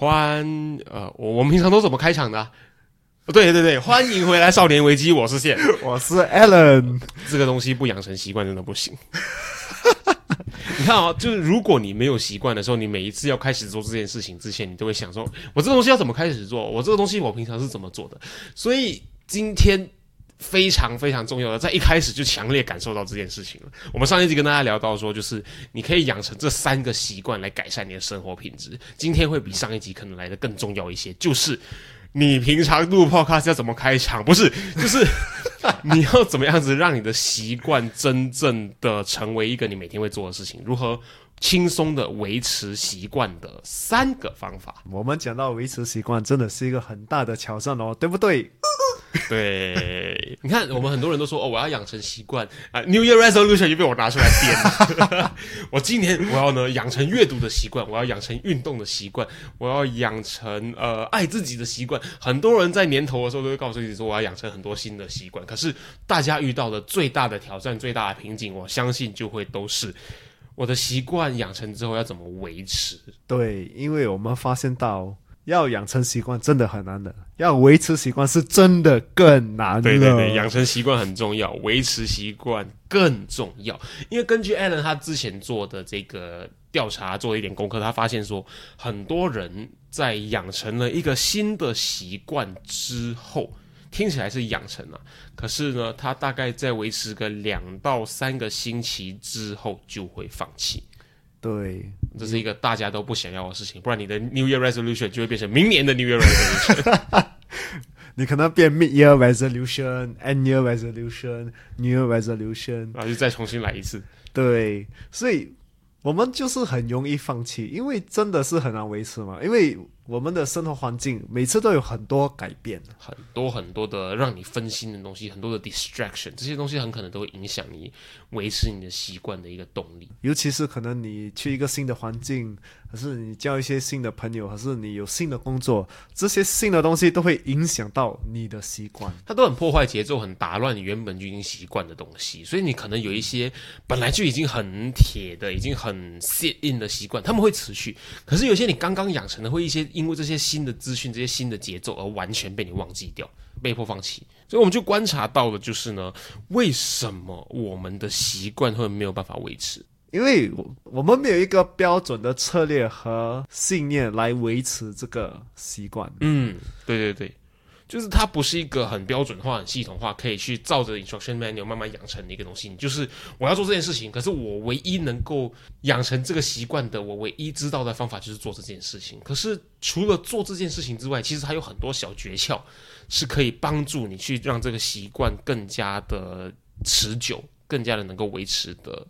欢呃，我我们平常都怎么开场的对对对，欢迎回来，少年危机，我是线。我是 Allen 这个东西不养成习惯真的不行。你看啊、就是如果你没有习惯的时候，你每一次要开始做这件事情之前，你都会想说，我这个东西要怎么开始做？我这个东西我平常是怎么做的？所以今天非常非常重要的，在一开始就强烈感受到这件事情了。我们上一集跟大家聊到说，就是你可以养成这三个习惯来改善你的生活品质。今天会比上一集可能来的更重要一些，就是你平常录 podcast 要怎么开场？不是，就是你要怎么样子让你的习惯真正的成为一个你每天会做的事情？如何轻松的维持习惯的三个方法？我们讲到维持习惯，真的是一个很大的挑战哦，对不对？对，你看，我们很多人都说哦，我要养成习惯 啊、n e w Year Resolution 就被我拿出来编。我今年我要呢养成阅读的习惯，我要养成运动的习惯，我要养成呃爱自己的习惯。很多人在年头的时候都会告诉自己说我要养成很多新的习惯，可是大家遇到的最大的挑战、最大的瓶颈，我相信就会都是我的习惯养成之后要怎么维持。对，因为我们发现到要养成习惯真的很难的，要维持习惯是真的更难了。对对对，养成习惯很重要，维持习惯更重要。因为根据 Alan 他之前做的这个调查，做了一点功课，他发现说，很多人在养成了一个新的习惯之后，听起来是养成了，可是呢，他大概在维持个两到三个星期之后就会放弃。对，这是一个大家都不想要的事情，不然你的 New Year Resolution 就会变成明年的 New Year Resolution。你可能变 mid year resolution、end year resolution、new year resolution，然后就再重新来一次。对，所以我们就是很容易放弃，因为真的是很难维持嘛。因为我们的生活环境每次都有很多改变，很多很多的让你分心的东西，很多的 distraction，这些东西很可能都会影响你维持你的习惯的一个动力。尤其是可能你去一个新的环境，还是你交一些新的朋友，还是你有新的工作，这些新的东西都会影响到你的习惯。它都很破坏节奏，很打乱你原本就已经习惯的东西，所以你可能有一些本来就已经很铁的、已经很 sit in 的习惯，他们会持续。可是有些你刚刚养成的，会一些因为这些新的资讯、这些新的节奏而完全被你忘记掉，被迫放弃。所以我们就观察到的就是呢，为什么我们的习惯会没有办法维持？因为我我们没有一个标准的策略和信念来维持这个习惯。嗯，对对对，就是它不是一个很标准化、很系统化，可以去照着 instruction manual 慢慢养成的一个东西。你就是我要做这件事情，可是我唯一能够养成这个习惯的，我唯一知道的方法就是做这件事情。可是除了做这件事情之外，其实还有很多小诀窍是可以帮助你去让这个习惯更加的持久、更加的能够维持的。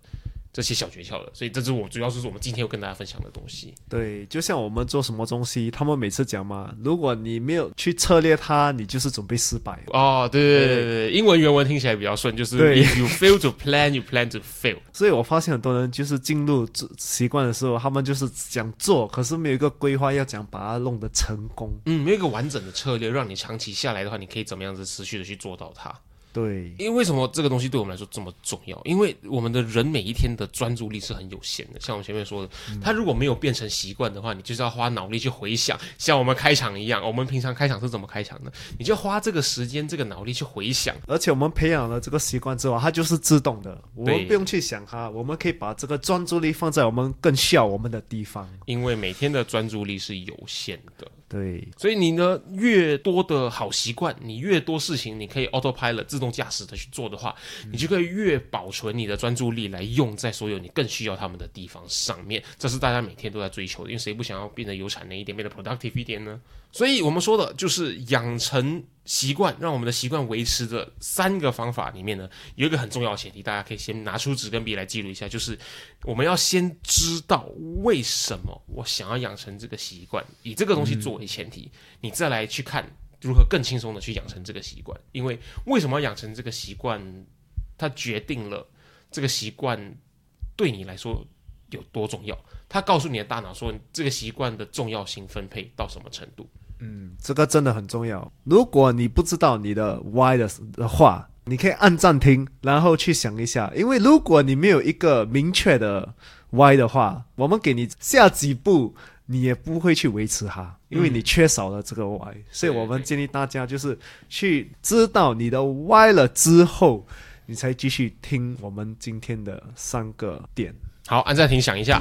这些小诀窍的，所以这是我主要是我们今天要跟大家分享的东西。对，就像我们做什么东西，他们每次讲嘛，如果你没有去策略它，你就是准备失败。哦，对对对对对，英文原文听起来比较顺，就是 If you fail to plan, you plan to fail。所以我发现很多人就是进入做习惯的时候，他们就是想做，可是没有一个规划，要讲把它弄得成功。嗯，没有一个完整的策略，让你长期下来的话，你可以怎么样子持续的去做到它。对，因为为什么这个东西对我们来说这么重要？因为我们的人每一天的专注力是很有限的，像我们前面说的，他如果没有变成习惯的话，你就是要花脑力去回想，像我们开场一样，我们平常开场是怎么开场的，你就花这个时间、这个脑力去回想。而且我们培养了这个习惯之后，它就是自动的，我们不用去想它，我们可以把这个专注力放在我们更需要我们的地方。因为每天的专注力是有限的，对，所以你呢越多的好习惯，你越多事情你可以 autopilot 自动驾驶的去做的话，你就可以越保存你的专注力来用在所有你更需要他们的地方上面。这是大家每天都在追求的，因为谁不想要变得有产能一点，变得 productive 一点呢？所以我们说的就是养成习惯，让我们的习惯维持的三个方法里面呢，有一个很重要的前提，大家可以先拿出纸跟笔来记录一下，就是我们要先知道为什么我想要养成这个习惯，以这个东西作为前提，你再来去看如何更轻松的去养成这个习惯。因为为什么要养成这个习惯，它决定了这个习惯对你来说有多重要。它告诉你的大脑说，这个习惯的重要性分配到什么程度。嗯，这个真的很重要。如果你不知道你的 why 的的话，你可以按暂停，然后去想一下。因为如果你没有一个明确的 why 的话，我们给你下几步，你也不会去维持它，因为你缺少了这个 why。所以我们建议大家就是去知道你的 why 了之后，你才继续听我们今天的三个点。好，按暂停，想一下。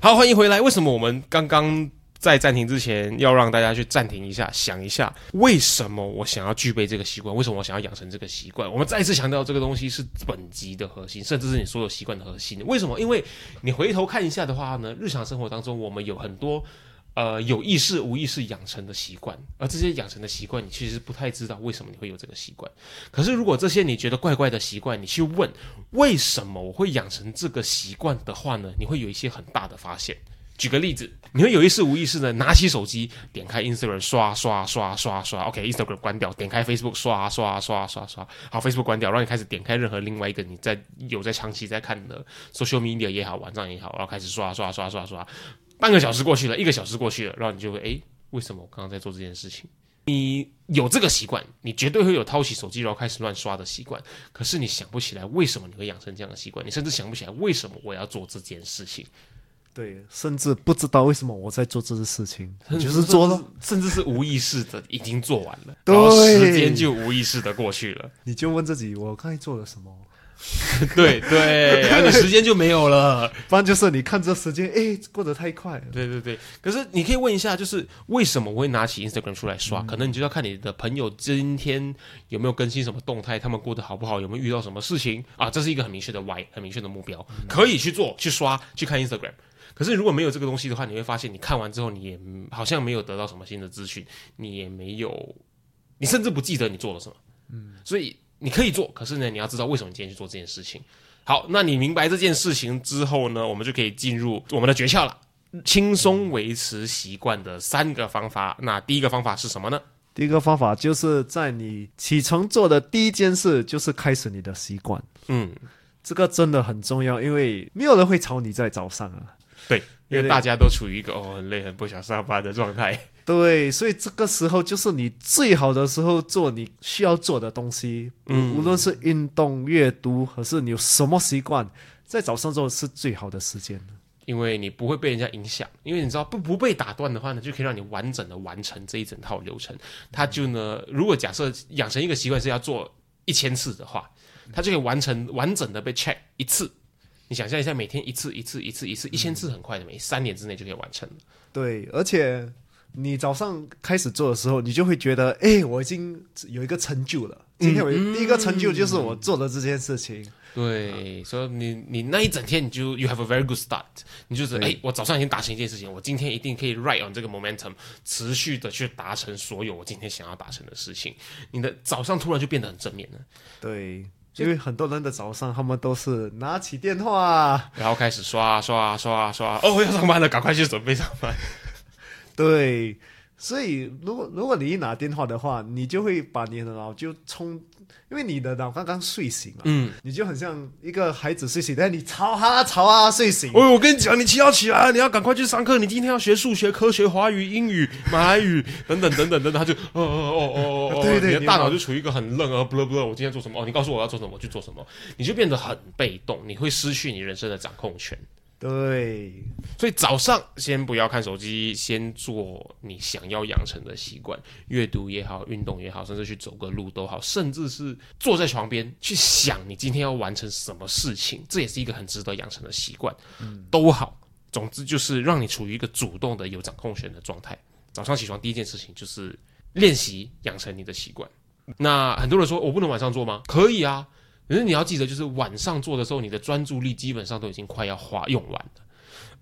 好，欢迎回来。为什么我们刚刚在暂停之前要让大家去暂停一下，想一下为什么我想要具备这个习惯？为什么我想要养成这个习惯？我们再次强调，这个东西是本集的核心，甚至是你所有习惯的核心。为什么？因为你回头看一下的话呢，日常生活当中我们有很多。呃，有意识、无意识养成的习惯，而这些养成的习惯，你其实不太知道为什么你会有这个习惯。可是，如果这些你觉得怪怪的习惯，你去问为什么我会养成这个习惯的话呢？你会有一些很大的发现。举个例子，你会有意识、无意识的拿起手机，点开 Instagram 刷刷刷刷刷，OK，Instagram 关掉，点开 Facebook 刷刷刷刷刷，好，Facebook 关掉，然后你开始点开任何另外一个你在有在长期在看的 social media 也好，网站也好，然后开始刷刷刷刷刷。半个小时过去了，一个小时过去了，然后你就会哎，为什么我刚刚在做这件事情？你有这个习惯，你绝对会有掏起手机然后开始乱刷的习惯。可是你想不起来为什么你会养成这样的习惯，你甚至想不起来为什么我要做这件事情。对，甚至不知道为什么我在做这件事情，就是做了，甚至是无意识的已经做完了，对，时间就无意识的过去了。你就问自己，我刚才做了什么？对 对，然后你时间就没有了。不然就是你看这时间，哎，过得太快了。对对对，可是你可以问一下，就是为什么我会拿起 Instagram 出来刷？可能你就要看你的朋友今天有没有更新什么动态，他们过得好不好，有没有遇到什么事情啊？这是一个很明确的 Why，很明确的目标，可以去做，去刷，去看 Instagram。可是如果没有这个东西的话，你会发现你看完之后，你也好像没有得到什么新的资讯，你也没有，你甚至不记得你做了什么。嗯，所以。你可以做，可是呢，你要知道为什么你今天去做这件事情。好，那你明白这件事情之后呢，我们就可以进入我们的诀窍了。轻松维持习惯的三个方法。那第一个方法是什么呢？第一个方法就是在你起床做的第一件事就是开始你的习惯。嗯，这个真的很重要，因为没有人会吵你在早上啊。对，因为大家都处于一个哦很累、很不想上班的状态。对，所以这个时候就是你最好的时候做你需要做的东西，嗯，无论是运动、阅读，还是你有什么习惯，在早上做是最好的时间因为你不会被人家影响，因为你知道不不被打断的话呢，就可以让你完整的完成这一整套流程。它就呢，如果假设养成一个习惯是要做一千次的话，它就可以完成完整的被 check 一次。你想象一下，每天一次一次一次一次，一千次很快的，每三年之内就可以完成了。对，而且。你早上开始做的时候，你就会觉得，哎，我已经有一个成就了。今天我第一个成就就是我做的这件事情。对，所以你你那一整天你就 you have a very good start。你就是哎，我早上已经达成一件事情，我今天一定可以 ride on 这个 momentum，持续的去达成所有我今天想要达成的事情。你的早上突然就变得很正面了。对，因为很多人的早上他们都是拿起电话，然后开始刷刷刷刷，哦，要上班了，赶快去准备上班。对，所以，如果如果你一拿电话的话，你就会把你的脑就冲，因为你的脑刚刚睡醒嘛，嗯，你就很像一个孩子睡醒，但你吵啊吵啊睡醒，哦，我跟你讲，你起要起来，你要赶快去上课。你今天要学数学、科学、华语、英语、马来语等等等等等等，他就哦哦哦哦哦，对对你你的大脑就处于一个很愣啊，不不不了，我今天做什么？哦，你告诉我要做什么，我去做什么，你就变得很被动，你会失去你人生的掌控权。对，所以早上先不要看手机，先做你想要养成的习惯，阅读也好，运动也好，甚至去走个路都好，甚至是坐在床边去想你今天要完成什么事情，这也是一个很值得养成的习惯，嗯都好。总之就是让你处于一个主动的有掌控权的状态。早上起床第一件事情就是练习养成你的习惯。那很多人说我不能晚上做吗？可以啊，可是你要记得，就是晚上做的时候，你的专注力基本上都已经快要花用完了。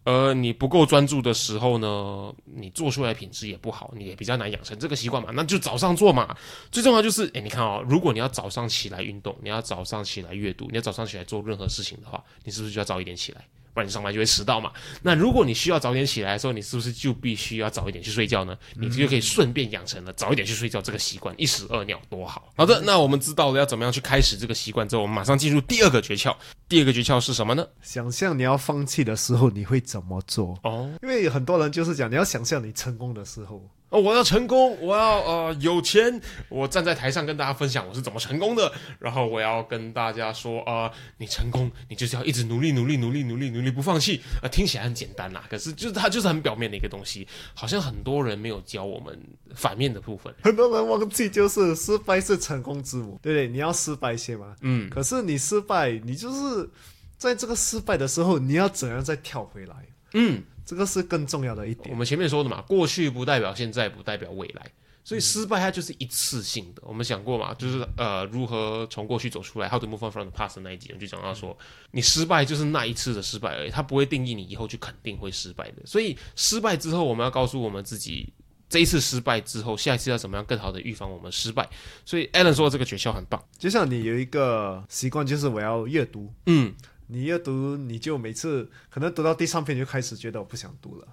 而你不够专注的时候呢，你做出来的品质也不好，你也比较难养成这个习惯嘛。那就早上做嘛。最重要就是，诶，你看哦，如果你要早上起来运动，你要早上起来阅读，你要早上起来做任何事情的话，你是不是就要早一点起来？不然你上班就会迟到嘛。那如果你需要早点起来的时候，你是不是就必须要早一点去睡觉呢？你就可以顺便养成了早一点去睡觉这个习惯，一石二鸟，多好。好的，那我们知道了要怎么样去开始这个习惯之后，我们马上进入第二个诀窍。第二个诀窍是什么呢？想象你要放弃的时候，你会怎么做？哦，因为很多人就是讲，你要想象你成功的时候，哦，我要成功，我要呃有钱，我站在台上跟大家分享我是怎么成功的，然后我要跟大家说啊、呃你成功，你就是要一直努力，努力，努力，努力，努力，不放弃。啊、听起来很简单啦，可是就是它就是很表面的一个东西，好像很多人没有教我们反面的部分。很多人忘记就是失败是成功之母，对不对？你要失败先嘛。嗯，可是你失败，你就是在这个失败的时候，你要怎样再跳回来？嗯，这个是更重要的一点我。们前面说的嘛，过去不代表现在，不代表未来。所以失败它就是一次性的，我们想过嘛，就是呃如何从过去走出来，How to move on from the past 那一集，我们就讲到说，你失败就是那一次的失败而已，它不会定义你以后就肯定会失败的。所以失败之后，我们要告诉我们自己，这一次失败之后，下一次要怎么样更好的预防我们失败。所以 Alan 说的这个诀窍很棒，就像你有一个习惯，就是我要阅读，嗯，你要读，你就每次可能读到第三篇就开始觉得我不想读了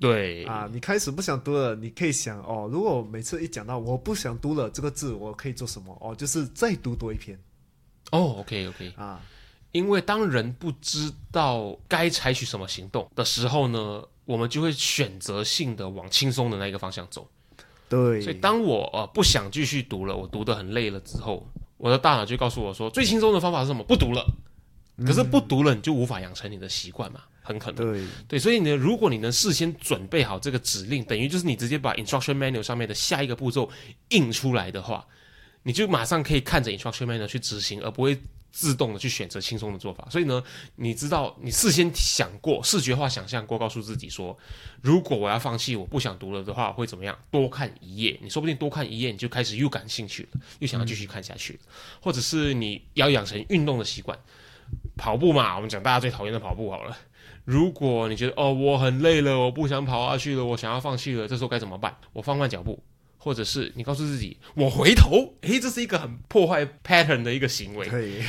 对，啊。你开始不想读了，你可以想哦，如果每次一讲到我不想读了这个字，我可以做什么？哦，就是再读多一篇哦，OK OK，啊。因为当人不知道该采取什么行动的时候呢，我们就会选择性的往轻松的那个方向走。对，所以当我呃不想继续读了，我读得很累了之后，我的大脑就告诉我说，最轻松的方法是什么？不读了。可是不读了，你就无法养成你的习惯嘛，很可能。对对，所以呢，如果你能事先准备好这个指令，等于就是你直接把 instruction manual 上面的下一个步骤印出来的话，你就马上可以看着 instruction manual 去执行，而不会自动的去选择轻松的做法。所以呢，你知道你事先想过、视觉化想象过，告诉自己说，如果我要放弃，我不想读了的话，会怎么样？多看一页，你说不定多看一页，你就开始又感兴趣了，又想要继续看下去了。或者是你要养成运动的习惯，跑步嘛，我们讲大家最讨厌的跑步好了。如果你觉得哦我很累了，我不想跑下去了，我想要放弃了，这时候该怎么办？我放慢脚步，或者是你告诉自己我回头，诶，这是一个很破坏 pattern 的一个行为。可以，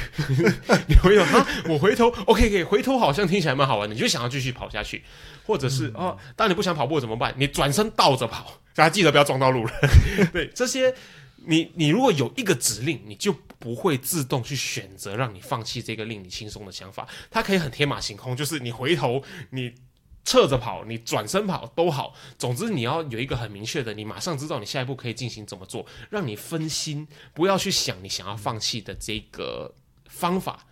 你回头啊，我回头，OK，可以回头，好像听起来蛮好玩的，你就想要继续跑下去，或者是、哦，当你不想跑步怎么办？你转身倒着跑，大家记得不要撞到路人。对，这些你你如果有一个指令，你就不会自动去选择让你放弃这个令你轻松的想法，它可以很天马行空，就是你回头你。侧着跑，你转身跑都好，总之你要有一个很明确的，你马上知道你下一步可以进行怎么做，让你分心，不要去想你想要放弃的这个方法，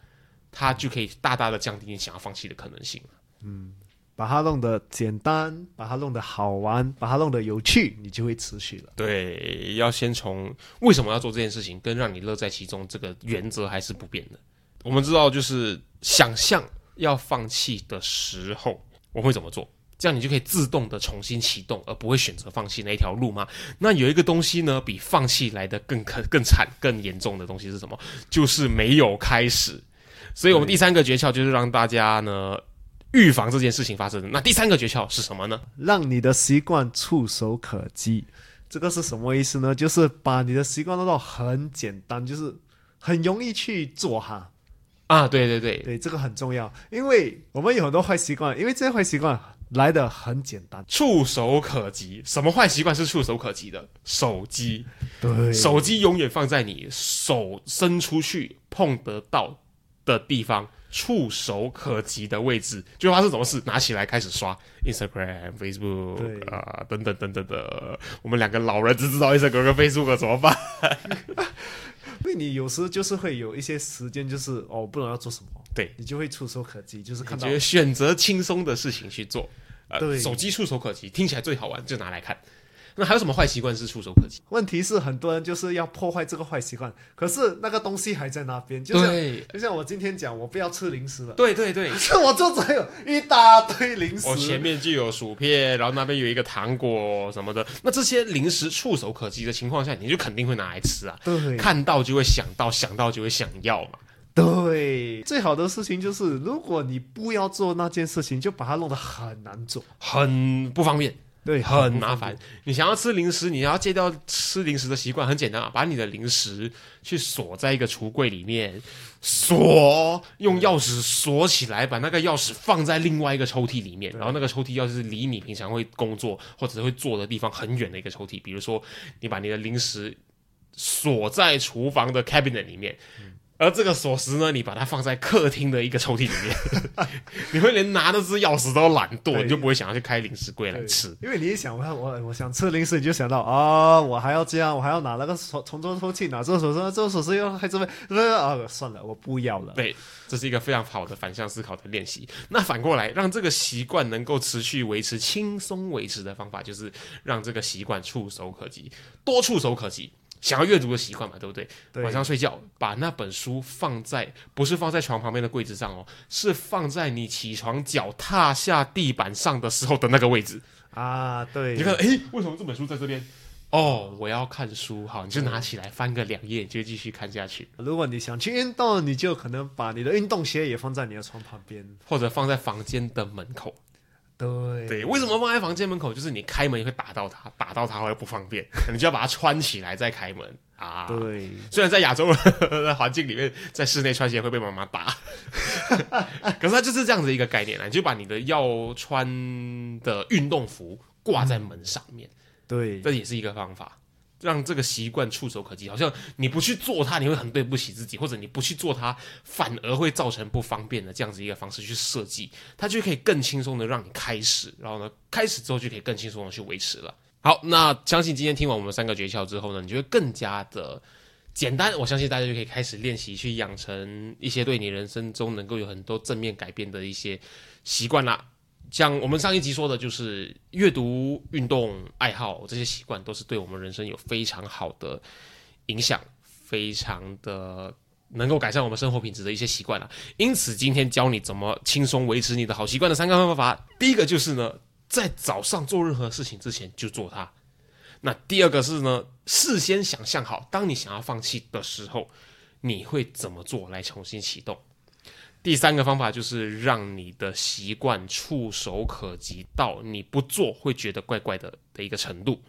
它就可以大大的降低你想要放弃的可能性嗯。把它弄得简单，把它弄得好玩，把它弄得有趣，你就会持续了。对，要先从为什么要做这件事情，跟让你乐在其中这个原则还是不变的。我们知道，就是想象要放弃的时候，我会怎么做？这样你就可以自动的重新启动，而不会选择放弃那一条路吗？那有一个东西呢，比放弃来的更可、更惨、更严重的东西是什么？就是没有开始。所以，我们第三个诀窍就是让大家呢预防这件事情发生。那第三个诀窍是什么呢？让你的习惯触手可及。这个是什么意思呢？就是把你的习惯弄到很简单，就是很容易去做哈。啊，对对对，对，这个很重要，因为我们有很多坏习惯，因为这些坏习惯来的很简单。触手可及。什么坏习惯是触手可及的？手机，对手机永远放在你手伸出去碰得到的地方，触手可及的位置。就发生什么事，拿起来开始刷 Instagram、Facebook 对啊、等等等等的。我们两个老人只知道 Instagram 跟 Facebook 怎么办？因为你有时就是会有一些时间，就是哦，不知道要做什么，对你就会触手可及，就是看到觉得选择轻松的事情去做。呃，对手机触手可及，听起来最好玩，就拿来看。那还有什么坏习惯是触手可及？问题是很多人就是要破坏这个坏习惯，可是那个东西还在那边，就像，就像我今天讲，我不要吃零食了，对对对可，是 我桌子还有一大堆零食，我前面就有薯片，然后那边有一个糖果什么的。那这些零食触手可及的情况下，你就肯定会拿来吃啊。对看到就会想到，想到就会想要嘛。对，最好的事情就是，如果你不要做那件事情，就把它弄得很难做，很不方便，对，很麻烦。你想要吃零食，你要戒掉吃零食的习惯，很简单啊，把你的零食去锁在一个橱柜里面，锁，用钥匙锁起来，把那个钥匙放在另外一个抽屉里面，然后那个抽屉要是离你平常会工作或者会坐的地方很远的一个抽屉，比如说你把你的零食锁在厨房的 cabinet 里面。而这个锁匙呢，你把它放在客厅的一个抽屉里面，你会连拿那只钥匙都懒惰，你就不会想要去开零食柜来吃。因为你一想，我我我想吃零食，你就想到啊、我还要这样，我还要拿那个手从这抽屉拿这个手上，这个手是要还这边，呃啊，算了，我不要了。对，这是一个非常好的反向思考的练习。那反过来，让这个习惯能够持续维持、轻松维持的方法，就是让这个习惯触手可及，多触手可及。想要阅读的习惯嘛，对不对？对晚上睡觉，把那本书放在不是放在床旁边的柜子上哦，是放在你起床脚踏下地板上的时候的那个位置。啊，对，你看，诶，为什么这本书在这边？哦，我要看书，好，你就拿起来翻个两页，就继续看下去，如果你想去运动，你就可能把你的运动鞋也放在你的床旁边。或者放在房间的门口。对对，为什么放在房间门口？就是你开门会打到它，打到它会不方便，你就要把它穿起来再开门啊。对，虽然在亚洲的环境里面，在室内穿鞋会被妈妈打，可是它就是这样子一个概念啊，你就把你的要穿的运动服挂在门上面，对，这也是一个方法。让这个习惯触手可及，好像你不去做它，你会很对不起自己，或者你不去做它，反而会造成不方便的这样子一个方式去设计，它就可以更轻松的让你开始，然后呢，开始之后就可以更轻松的去维持了。好，那相信今天听完我们三个诀窍之后呢，你就会更加的简单。我相信大家就可以开始练习，去养成一些对你人生中能够有很多正面改变的一些习惯啦。像我们上一集说的，就是阅读、运动、爱好这些习惯，都是对我们人生有非常好的影响，非常的能够改善我们生活品质的一些习惯了。因此，今天教你怎么轻松维持你的好习惯的三个方法。第一个就是呢，在早上做任何事情之前就做它。那第二个是呢，事先想象好，当你想要放弃的时候，你会怎么做来重新启动。第三个方法就是让你的习惯触手可及到你不做会觉得怪怪的的一个程度。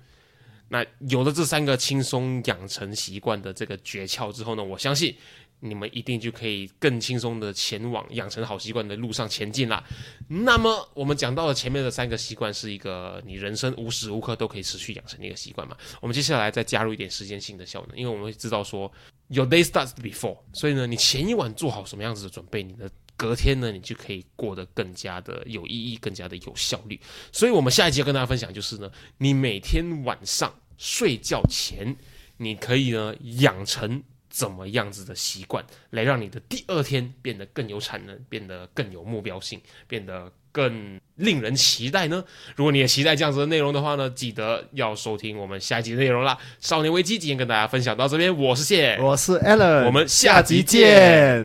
那有了这三个轻松养成习惯的这个诀窍之后呢，我相信你们一定就可以更轻松的前往养成好习惯的路上前进啦。那么我们讲到了前面的三个习惯是一个你人生无时无刻都可以持续养成的一个习惯嘛，我们接下来再加入一点时间性的效能，因为我们会知道说 your day starts before，所以呢，你前一晚做好什么样子的准备，你的隔天呢，你就可以过得更加的有意义，更加的有效率。所以我们下一集要跟大家分享就是呢，你每天晚上睡觉前，你可以呢养成怎么样子的习惯，来让你的第二天变得更有产能，变得更有目标性，变得更令人期待呢？如果你也期待这样子的内容的话呢，记得要收听我们下一集的内容啦。少年危机今天跟大家分享到这边，我是谢，我是 Allen，我们下集见